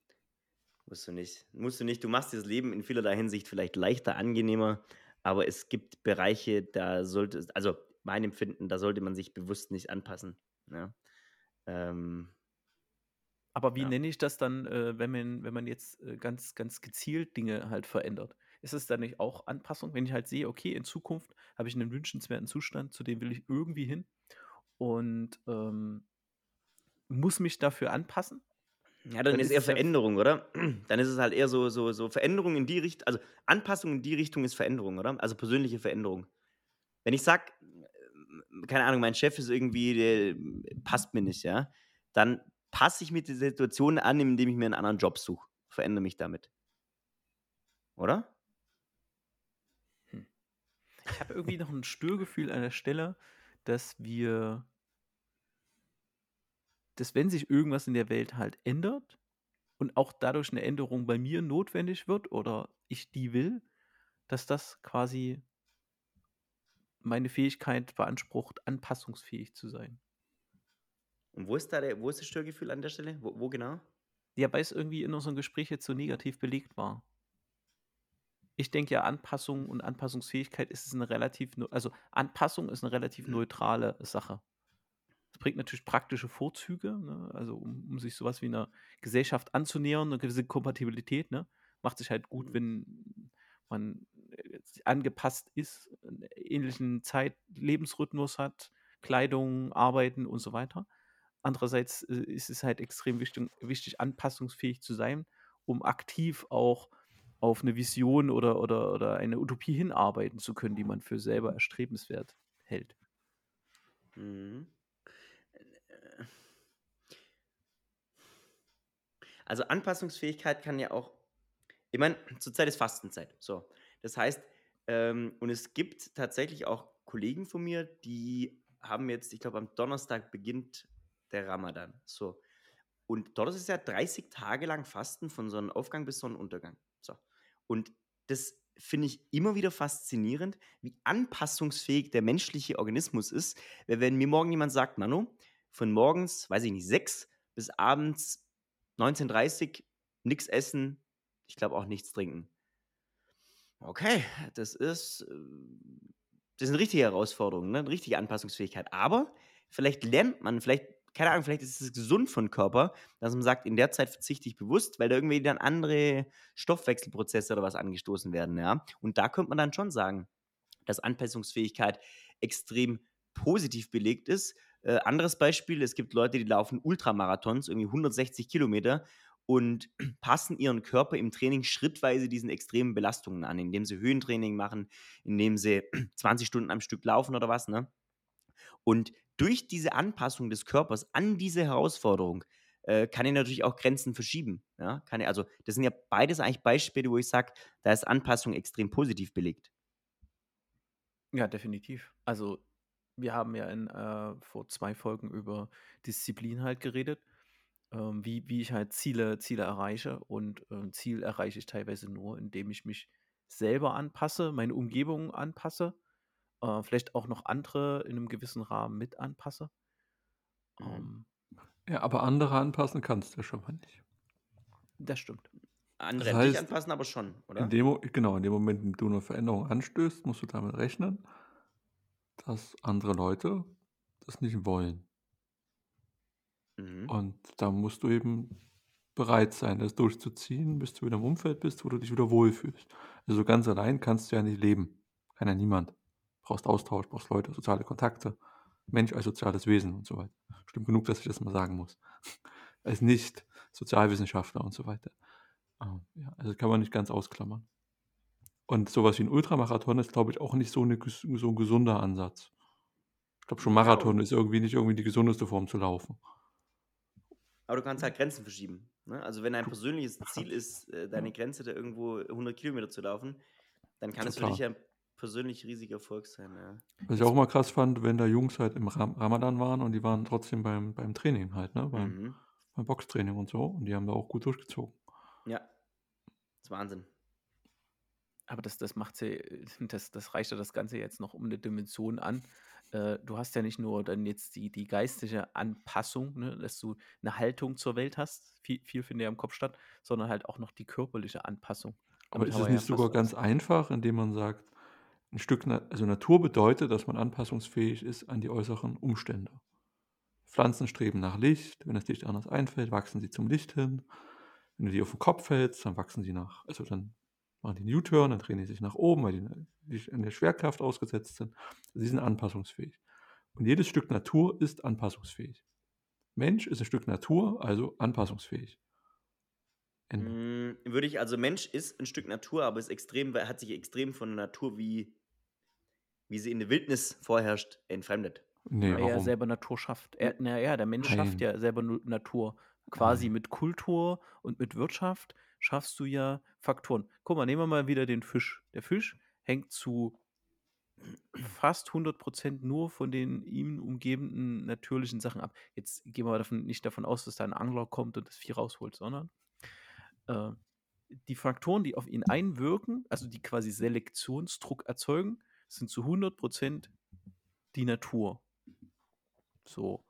Musst du nicht. Musst du nicht. Du machst dir das Leben in vielerlei Hinsicht vielleicht leichter, angenehmer, aber es gibt Bereiche, da sollte es, also mein Empfinden, da sollte man sich bewusst nicht anpassen. Ja. Ähm, Aber wie Ja. nenne ich das dann, äh, wenn man wenn man jetzt, äh, ganz ganz gezielt Dinge halt verändert? Ist es dann nicht auch Anpassung, wenn ich halt sehe, okay, in Zukunft habe ich einen wünschenswerten Zustand, zu dem will ich irgendwie hin und, ähm muss mich dafür anpassen? Ja, dann Dann ist eher es ja Veränderung, oder? Dann ist es halt eher so so so Veränderung in die Richtung also Anpassung in die Richtung ist Veränderung, oder? Also persönliche Veränderung. Wenn ich sage, keine Ahnung, mein Chef ist irgendwie, der passt mir nicht, ja, dann passe ich mit der Situation an, indem ich mir einen anderen Job suche, verändere mich damit. Oder? Ich habe irgendwie noch ein Störgefühl an der Stelle, dass wir dass wenn sich irgendwas in der Welt halt ändert und auch dadurch eine Änderung bei mir notwendig wird oder ich die will, dass das quasi meine Fähigkeit beansprucht, anpassungsfähig zu sein. Und wo ist da der wo ist das Störgefühl an der Stelle? Wo wo genau? Ja, weil es irgendwie in unserem Gespräch jetzt so negativ belegt war. Ich denke ja, Anpassung und Anpassungsfähigkeit ist es 'ne relativ also, Anpassung ist eine relativ neutrale Sache. Bringt natürlich praktische Vorzüge, ne, also, um um sich sowas wie 'ner Gesellschaft anzunähern, eine gewisse Kompatibilität, ne? Macht sich halt gut, wenn man, äh, angepasst ist, 'n ähnlichen Zeit Lebensrhythmus hat, Kleidung, Arbeiten und so weiter. Andererseits, äh, ist es halt extrem wichtig wichtig, anpassungsfähig zu sein, um aktiv auch auf eine Vision oder oder oder eine Utopie hinarbeiten zu können, die man für selber erstrebenswert hält. Mhm. Also Anpassungsfähigkeit kann ja auch ich meine, zurzeit ist Fastenzeit, so. Das heißt, ähm und es gibt tatsächlich auch Kollegen von mir, die haben jetzt ich glaube, am Donnerstag beginnt der Ramadan, so. Und dort ist ja 30 Tage lang Fasten von Sonnenaufgang bis Sonnenuntergang, so. Und das finde ich immer wieder faszinierend, wie anpassungsfähig der menschliche Organismus ist, wenn mir morgen jemand sagt: „Manu, von morgens, weiß ich nicht, 6 bis abends 19:30 nix essen, ich glaube auch nichts trinken.“ Okay, das ist, äh das 'ne richtige Herausforderung, ne, richtige Anpassungsfähigkeit. Aber vielleicht lernt man, vielleicht keine Ahnung, vielleicht ist es gesund für Körper, dass man sagt: „In der Zeit verzichte ich bewusst“, weil da irgendwie dann andere Stoffwechselprozesse oder was angestoßen werden, ja? Und da könnte man dann schon sagen, dass Anpassungsfähigkeit extrem positiv belegt ist. Äh, anderes Beispiel, es gibt Leute, die laufen Ultramarathons, irgendwie 160 Kilometer und passen ihren Körper im Training schrittweise diesen extremen Belastungen an, indem sie Höhentraining machen, indem sie 20 Stunden am Stück laufen oder was, ne? Und durch diese Anpassung des Körpers an diese Herausforderung, äh, kann er natürlich auch Grenzen verschieben, ja? Kann er also das sind ja beides eigentlich Beispiele, wo ich sage, da ist Anpassung extrem positiv belegt. Ja, definitiv. Also, wir haben ja in, äh, vor 2 Folgen über Disziplin halt geredet, ähm, wie wie ich halt Ziele Ziele erreiche und, äh, Ziel erreiche ich teilweise nur, indem ich mich selber anpasse, meine Umgebung anpasse, äh, vielleicht auch noch andere in einem gewissen Rahmen mit anpasse. Mhm. Ähm, Ja, aber andere anpassen kannst du ja schon mal nicht. das stimmt. Andere Das heißt, anpassen aber schon, In oder? dem Mo genau, in dem Moment, in dem du 'ne Veränderung anstößt, musst du damit rechnen, dass andere Leute das nicht wollen. Mhm. Und da musst du eben bereit sein, das durchzuziehen, bis du wieder im Umfeld bist, wo du dich wieder wohlfühlst. Also, ganz allein kannst du ja nicht leben. Kann ja niemand. Brauchst Austausch, brauchst Leute, soziale Kontakte. Mensch als soziales Wesen und so weiter. Stimmt genug, dass ich das mal sagen muss. Als Nicht-Sozialwissenschaftler und so weiter. Ähm, ja, also kann man nicht ganz ausklammern. Und so was wie 'n Ultramarathon ist, glaube ich, auch nicht so 'ne ges so 'n gesunder Ansatz. Ich glaube schon, Marathon ist irgendwie nicht irgendwie die gesundeste Form zu laufen. aber du kannst halt Grenzen verschieben, ne? Also, wenn dein persönliches Ziel ist, äh, deine. Grenze da irgendwo 100 Kilometer zu laufen, dann kann es für dich ja persönlich riesiger Erfolg sein, ja. Was ich auch immer krass fand, wenn da Jungs halt im Ram Ramadan waren und die waren trotzdem beim beim Training halt, ne, beim Mhm. beim Boxtraining und so und die haben da auch gut durchgezogen. Ja. Ist Wahnsinn. Aber das das macht's ja das das reicht ja das Ganze jetzt noch um 'ne Dimension an, äh, du hast ja nicht nur dann jetzt die, die geistige Anpassung, ne, dass du eine Haltung zur Welt hast, viel, viel findet ja im Kopf statt, sondern halt auch noch die körperliche Anpassung. Aber Damit ist es nicht sogar ganz einfach, indem man sagt, ein Stück, Na also Natur bedeutet, dass man anpassungsfähig ist an die äußeren Umstände. Pflanzen streben nach Licht, wenn das Licht anders einfällt, wachsen sie zum Licht hin. Wenn du die auf den Kopf hältst, dann wachsen sie nach, also dann machen die einen U-Turn, dann drehen die sich nach oben, weil die, die in der Schwerkraft ausgesetzt sind. Also sie sind anpassungsfähig. Und jedes Stück Natur ist anpassungsfähig. Mensch ist ein Stück Natur, also anpassungsfähig. Ende. Mm, Würde ich, also Mensch ist ein Stück Natur, aber ist extrem, weil- hat sich extrem von der Natur, wie, wie sie in der Wildnis vorherrscht, entfremdet. Nee, weil er warum? selber Natur schafft. Er, naja, der Mensch schafft Nein. ja selber Natur. Quasi Nein. mit Kultur und mit Wirtschaft schaffst du ja Faktoren. Guck mal, nehmen wir mal wieder den Fisch. Der Fisch hängt zu fast 100% nur von den ihm umgebenden natürlichen Sachen ab. Jetzt gehen wir davon, nicht davon aus, dass da ein Angler kommt und das Vieh rausholt, sondern äh, die Faktoren, die auf ihn einwirken, also die quasi Selektionsdruck erzeugen, sind zu 100% die Natur. So.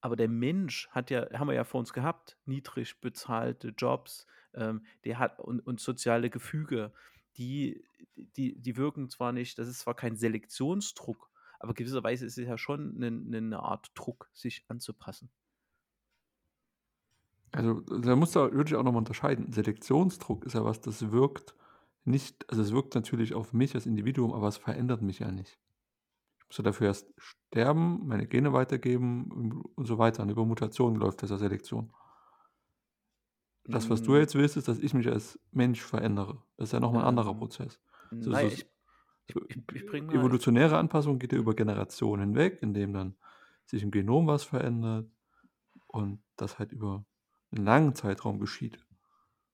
Aber der Mensch hat ja, haben wir ja vor uns gehabt, niedrig bezahlte Jobs, ähm, der hat und, und soziale Gefüge, die, die, die wirken zwar nicht, das ist zwar kein Selektionsdruck, aber gewisserweise ist es ja schon eine, eine Art Druck, sich anzupassen. Also da muss da würde auch nochmal unterscheiden. Selektionsdruck ist ja was, das wirkt nicht, also es wirkt natürlich auf mich als Individuum, aber es verändert mich ja nicht. Ja dafür erst sterben, meine Gene weitergeben und so weiter. Und über Mutationen läuft das ja Selektion. Das, was du Mm, jetzt willst, ist, dass ich mich als Mensch verändere. Das ist ja nochmal ein anderer Ähm, Prozess. So, Nein, so, ich, ich, ich, bringe evolutionäre Anpassung geht ja über Generationen hinweg, indem dann sich im Genom was verändert und das halt über einen langen Zeitraum geschieht.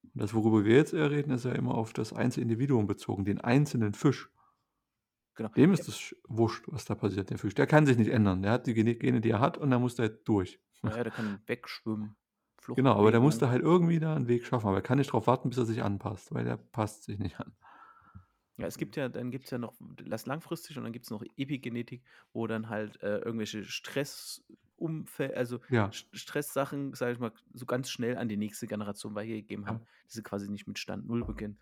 Und das, worüber wir jetzt reden, ist ja immer auf das einzelne Individuum bezogen, den einzelnen Fisch. Genau. Dem Ja, ist es wurscht, was da passiert, der Fisch. Der kann sich nicht ändern. Der hat die Gene, die er hat, und da muss der durch. naja, der kann wegschwimmen, Genau, aber der muss da halt irgendwie da einen Weg schaffen. Aber er kann nicht darauf warten, bis er sich anpasst, weil der passt sich nicht an. Ja, es gibt ja, dann gibt es ja noch das langfristig und dann gibt es noch Epigenetik, wo dann halt äh, irgendwelche Stressumfälle, also Ja, St- Stresssachen, sage ich mal, so ganz schnell an die nächste Generation weitergegeben ja. haben, dass sie quasi nicht mit Stand Null beginnen.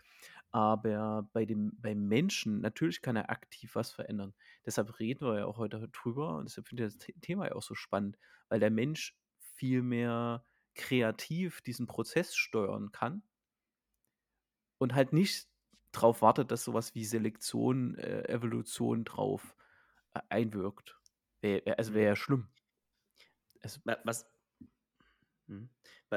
Aber bei dem, beim Menschen, natürlich kann er aktiv was verändern. Deshalb reden wir ja auch heute drüber und deshalb finde ich das The- Thema ja auch so spannend, weil der Mensch viel mehr kreativ diesen Prozess steuern kann und halt nicht drauf wartet, dass sowas wie Selektion, äh, Evolution drauf äh, einwirkt. Wär, also wäre ja schlimm. Es, Wa- Was, hm.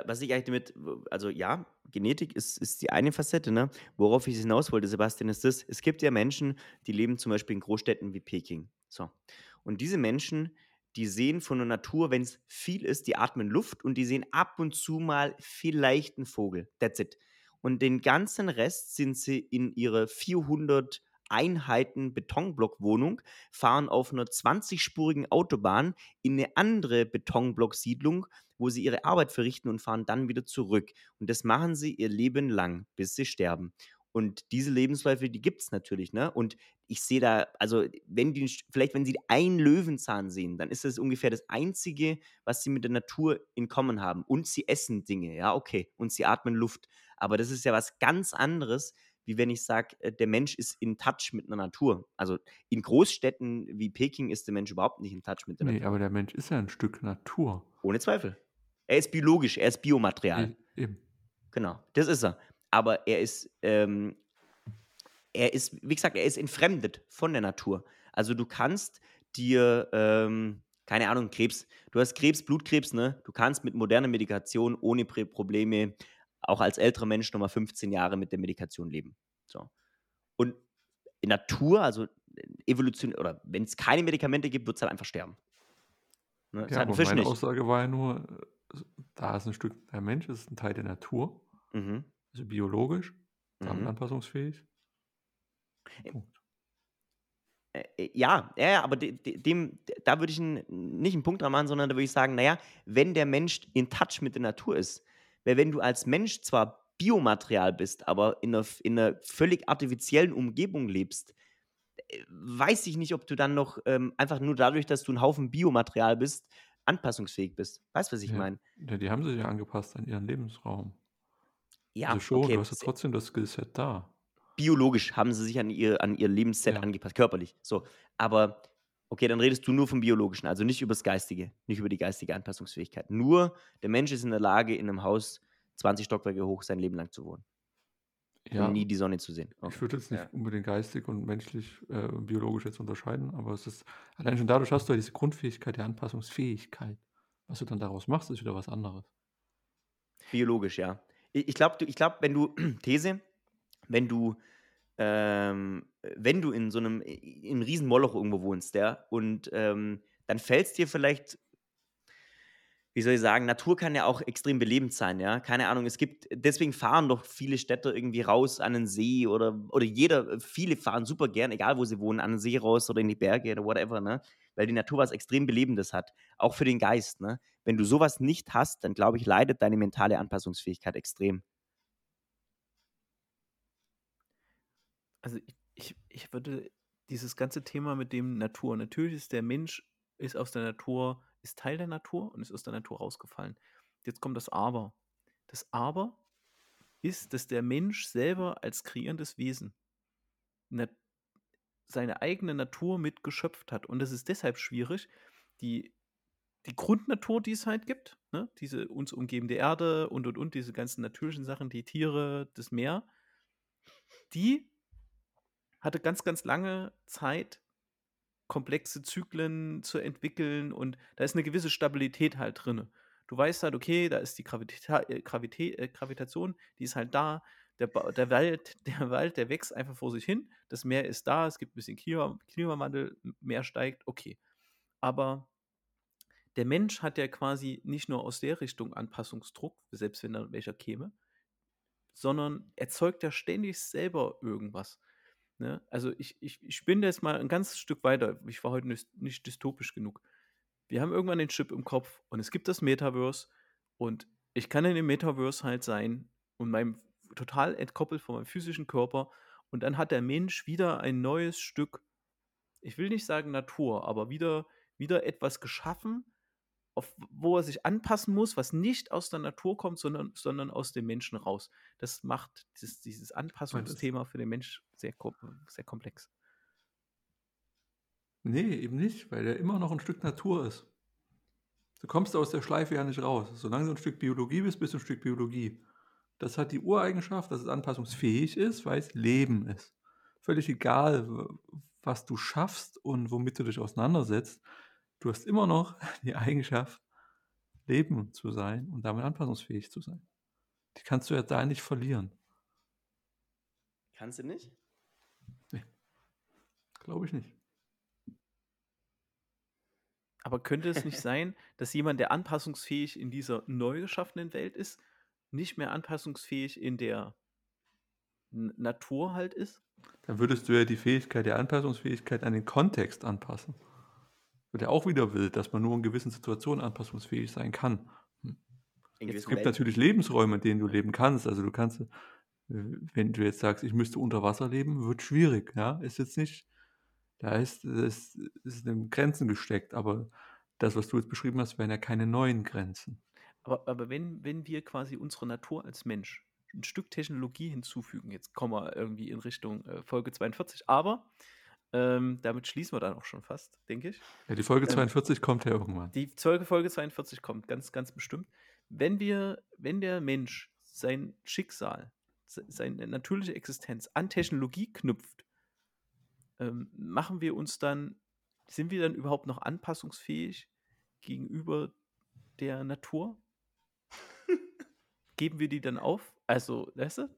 Was ich eigentlich damit, also ja, Genetik ist, ist die eine Facette, ne? Worauf ich hinaus wollte, Sebastian, ist das, es gibt ja Menschen, die leben zum Beispiel in Großstädten wie Peking. So. Und diese Menschen, die sehen von der Natur, wenn es viel ist, die atmen Luft und die sehen ab und zu mal vielleicht einen Vogel. That's it. Und den ganzen Rest sind sie in ihre 400 Einheiten Betonblockwohnung, fahren auf einer 20-spurigen Autobahn in eine andere Betonblock-Siedlung, wo sie ihre Arbeit verrichten und fahren dann wieder zurück. Und das machen sie ihr Leben lang, bis sie sterben. Und diese Lebensläufe, die gibt es natürlich, ne? Und ich sehe da, also wenn die, vielleicht wenn sie einen Löwenzahn sehen, dann ist das ungefähr das Einzige, was sie mit der Natur in common haben. Und sie essen Dinge, ja, okay. Und sie atmen Luft. Aber das ist ja was ganz anderes, wie wenn ich sage, der Mensch ist in Touch mit einer Natur. Also in Großstädten wie Peking ist der Mensch überhaupt nicht in Touch mit der Nee, Natur. aber der Mensch ist ja ein Stück Natur. Ohne Zweifel. Er ist biologisch, er ist Biomaterial. E- Eben. Genau, das ist er. Aber er ist, ähm, er ist, wie gesagt, er ist entfremdet von der Natur. Also du kannst dir, ähm, keine Ahnung, Krebs, du hast Krebs, Blutkrebs, ne? Du kannst mit moderner Medikation ohne Probleme auch als älterer Mensch nochmal 15 Jahre mit der Medikation leben. So. Und in Natur, also Evolution, oder wenn es keine Medikamente gibt, wird es halt einfach sterben. Ne? Das Ja, ein aber meine nicht. Aussage war ja nur, äh, da ist ein Stück, der Mensch ist ein Teil der Natur, Mhm. also biologisch, damit Mhm. anpassungsfähig. Äh, Punkt. Äh, ja, ja, aber de, de, dem, da würde ich nicht einen Punkt dran machen, sondern da würde ich sagen, naja, wenn der Mensch in Touch mit der Natur ist, weil wenn du als Mensch zwar Biomaterial bist, aber in einer, in einer völlig artifiziellen Umgebung lebst, äh, weiß ich nicht, ob du dann noch ähm, einfach nur dadurch, dass du ein Haufen Biomaterial bist, anpassungsfähig bist. Weißt du, was ich Ja. meine? Ja, die haben sich ja angepasst an ihren Lebensraum. Ja, Also schon, okay. du hast ja trotzdem das Skillset da. biologisch haben sie sich an ihr, an ihr Lebensset Ja. angepasst, körperlich. So, aber okay, dann redest du nur vom Biologischen, also nicht über das Geistige, nicht über die geistige Anpassungsfähigkeit. Nur der Mensch ist in der Lage, in einem Haus 20 Stockwerke hoch sein Leben lang zu wohnen Ja, und nie die Sonne zu sehen. ich Okay. würde jetzt nicht Ja. unbedingt geistig und menschlich, äh, biologisch jetzt unterscheiden, aber es ist allein schon dadurch hast du ja diese Grundfähigkeit der Anpassungsfähigkeit. Was du dann daraus machst, ist wieder was anderes. Biologisch, ja. Ich, ich glaube, ich glaub, wenn du, These, wenn du, ähm, wenn du in so einem, in einem riesen Moloch irgendwo wohnst, ja, und ähm, dann fällt es dir vielleicht, wie soll ich sagen, Natur kann ja auch extrem belebend sein, ja. Keine Ahnung, es gibt, deswegen fahren doch viele Städter irgendwie raus an den See oder, oder jeder, viele fahren super gern, egal wo sie wohnen, an den See raus oder in die Berge oder whatever, ne? Weil die Natur was extrem Belebendes hat, auch für den Geist, ne? Wenn du sowas nicht hast, dann glaube ich, leidet deine mentale Anpassungsfähigkeit extrem. Also ich, ich, ich würde dieses ganze Thema mit dem Natur, natürlich ist der Mensch, ist aus der Natur, ist Teil der Natur und ist aus der Natur rausgefallen. Jetzt kommt das Aber. Das Aber ist, dass der Mensch selber als kreierendes Wesen nat seine eigene Natur mit geschöpft hat. Und das ist deshalb schwierig, die, die Grundnatur, die es halt gibt, ne? diese uns umgebende Erde und und und, diese ganzen natürlichen Sachen, die Tiere, das Meer, die hatte ganz, ganz lange Zeit, komplexe Zyklen zu entwickeln und da ist eine gewisse Stabilität halt drin. Du weißt halt, okay, da ist die Gravita äh, Gravitä äh, Gravitation, die ist halt da. Der, ba der, Wald, der Wald, der wächst einfach vor sich hin. Das Meer ist da, es gibt ein bisschen Klima Klimawandel, Meer steigt, okay. Aber der Mensch hat ja quasi nicht nur aus der Richtung Anpassungsdruck, selbst wenn da welcher käme, sondern erzeugt ja ständig selber irgendwas. Ne? Also ich, ich, ich spinne jetzt mal ein ganzes Stück weiter. Ich war heute nicht, dystopisch genug. Wir haben irgendwann den Chip im Kopf und es gibt das Metaverse und ich kann in dem Metaverse halt sein und meinem total entkoppelt von meinem physischen Körper und dann hat der Mensch wieder ein neues Stück, ich will nicht sagen Natur, aber wieder, wieder etwas geschaffen, auf, wo er sich anpassen muss, was nicht aus der Natur kommt, sondern, sondern aus dem Menschen raus. Das macht dieses, dieses Anpassungsthema für den Mensch sehr, sehr komplex. Nee, eben nicht, weil er immer noch ein Stück Natur ist. Du kommst aus der Schleife ja nicht raus. Solange du ein Stück Biologie bist, bist du ein Stück Biologie. Das hat die Ureigenschaft, dass es anpassungsfähig ist, weil es Leben ist. Völlig egal, was du schaffst und womit du dich auseinandersetzt, du hast immer noch die Eigenschaft, Leben zu sein und damit anpassungsfähig zu sein. Die kannst du ja da nicht verlieren. Kannst du nicht? Nee. Glaube ich nicht. Aber könnte es nicht sein, dass jemand, der anpassungsfähig in dieser neu geschaffenen Welt ist, nicht mehr anpassungsfähig in der N Natur halt ist? Dann würdest du ja die Fähigkeit der Anpassungsfähigkeit an den Kontext anpassen. Weil der auch wieder will, dass man nur in gewissen Situationen anpassungsfähig sein kann. Hm. Es gibt natürlich Lebensräume, in denen du leben kannst. Also du kannst, äh, wenn du jetzt sagst, ich müsste unter Wasser leben, wird schwierig. Ja, ist jetzt nicht, da ist, ist, ist in Grenzen gesteckt. Aber das, was du jetzt beschrieben hast, wären ja keine neuen Grenzen. Aber, aber wenn, wenn wir quasi unsere Natur als Mensch ein Stück Technologie hinzufügen, jetzt kommen wir irgendwie in Richtung äh, Folge 42, aber ähm, damit schließen wir dann auch schon fast, denke ich. Ja, die Folge Ähm, 42 kommt ja irgendwann. Die Folge, Folge 42 kommt, ganz, ganz bestimmt. Wenn wir, wenn der Mensch sein Schicksal, se- seine natürliche Existenz an Technologie knüpft, ähm, machen wir uns dann, sind wir dann überhaupt noch anpassungsfähig gegenüber der Natur? Geben wir die dann auf? Also, weißt du?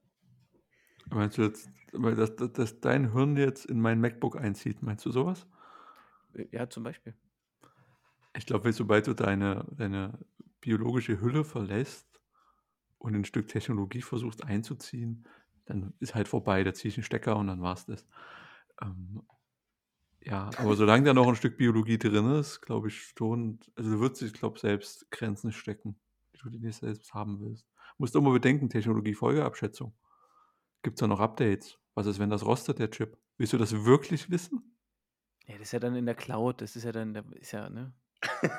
Meinst du jetzt, weil dass, dass, dass dein Hirn jetzt in mein MacBook einzieht? Meinst du sowas? Ja, zum Beispiel. Ich glaube, sobald du deine, deine biologische Hülle verlässt und ein Stück Technologie versuchst einzuziehen, dann ist halt vorbei. Da ziehe ich einen Stecker und dann war's das. Ähm, ja, aber solange da noch ein Stück Biologie drin ist, glaube ich schon, also du würdest, ich glaube, selbst Grenzen stecken, die du dir nicht selbst haben willst. Musst immer bedenken, Technologie-Folgeabschätzung. Gibt es da noch Updates? Was ist, wenn das rostet, der Chip? Willst du das wirklich wissen? Ja, das ist ja dann in der Cloud, das ist ja dann, ist ja, ne?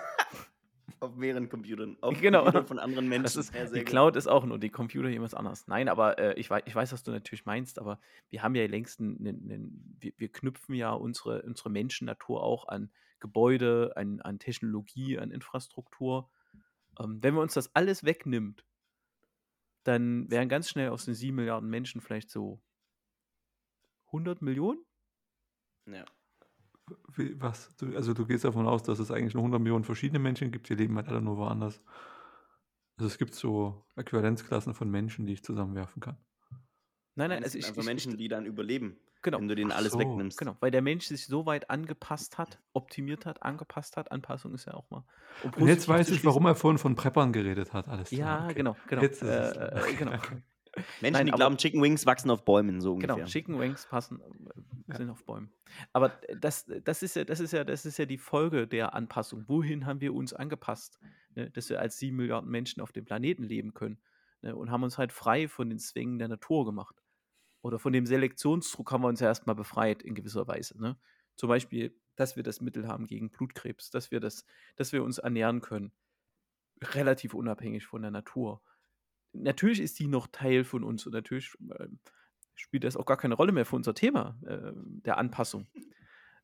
Auf mehreren Computern. Auf Genau. Computern von anderen Menschen. Das ist, Ja, die gut. Cloud ist auch nur die Computer jemand anders. Nein, aber äh, ich, weiß, ich weiß, was du natürlich meinst, aber wir haben ja längst einen, einen, einen wir, wir knüpfen ja unsere, unsere Menschennatur auch an Gebäude, an, an Technologie, an Infrastruktur. Ähm, wenn man uns das alles wegnimmt, dann wären ganz schnell aus den 7 Milliarden Menschen vielleicht so 100 Millionen? Ja. Wie, was? Du, also du gehst davon aus, dass es eigentlich nur 100 Millionen verschiedene Menschen gibt, die leben halt alle nur woanders. Also es gibt so Äquivalenzklassen von Menschen, die ich zusammenwerfen kann. Nein, Nein, nein, es also sind ich, einfach ich, Menschen, ich, die dann überleben, genau, wenn du denen alles so, wegnimmst. genau, weil der Mensch sich so weit angepasst hat, optimiert hat, angepasst hat. Anpassung ist ja auch mal. Um Und jetzt weiß ich, warum er vorhin von Preppern geredet hat. Alles klar, Ja, okay. genau, genau. Jetzt ist es Äh, äh, genau. Menschen, Nein, die aber- glauben, Chicken Wings wachsen auf Bäumen, so ungefähr. Genau, Chicken Wings passen, äh, Ja. sind auf Bäumen. Aber das, das, ist ja, das, ist ja, das ist ja die Folge der Anpassung. Wohin haben wir uns angepasst? Ne? Dass wir als sieben Milliarden Menschen auf dem Planeten leben können. Ne? Und haben uns halt frei von den Zwängen der Natur gemacht. Oder von dem Selektionsdruck haben wir uns ja erstmal befreit in gewisser Weise. Ne? Zum Beispiel, dass wir das Mittel haben gegen Blutkrebs, dass wir, das, dass wir uns ernähren können. Relativ unabhängig von der Natur natürlich ist die noch Teil von uns und natürlich ähm, spielt das auch gar keine Rolle mehr für unser Thema äh, der Anpassung.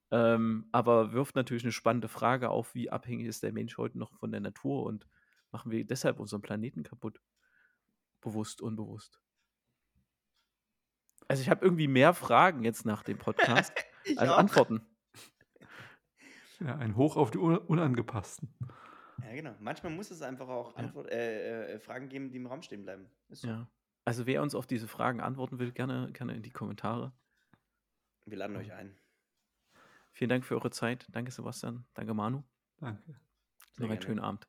Ähm, aber wirft natürlich eine spannende Frage auf, wie abhängig ist der Mensch heute noch von der Natur und machen wir deshalb unseren Planeten kaputt? Bewusst, unbewusst. Also ich habe irgendwie mehr Fragen jetzt nach dem Podcast als auch. Antworten. Ja, ein Hoch auf die Un Unangepassten. Ja, genau. Manchmal muss es einfach auch Ja. Antwort, äh, äh, Fragen geben, die im Raum stehen bleiben. Ist so. Ja. Also wer uns auf diese Fragen antworten will, gerne, gerne in die Kommentare. Wir laden euch ein. Vielen Dank für eure Zeit. Danke Sebastian. Danke Manu. Danke. Noch einen schönen Abend.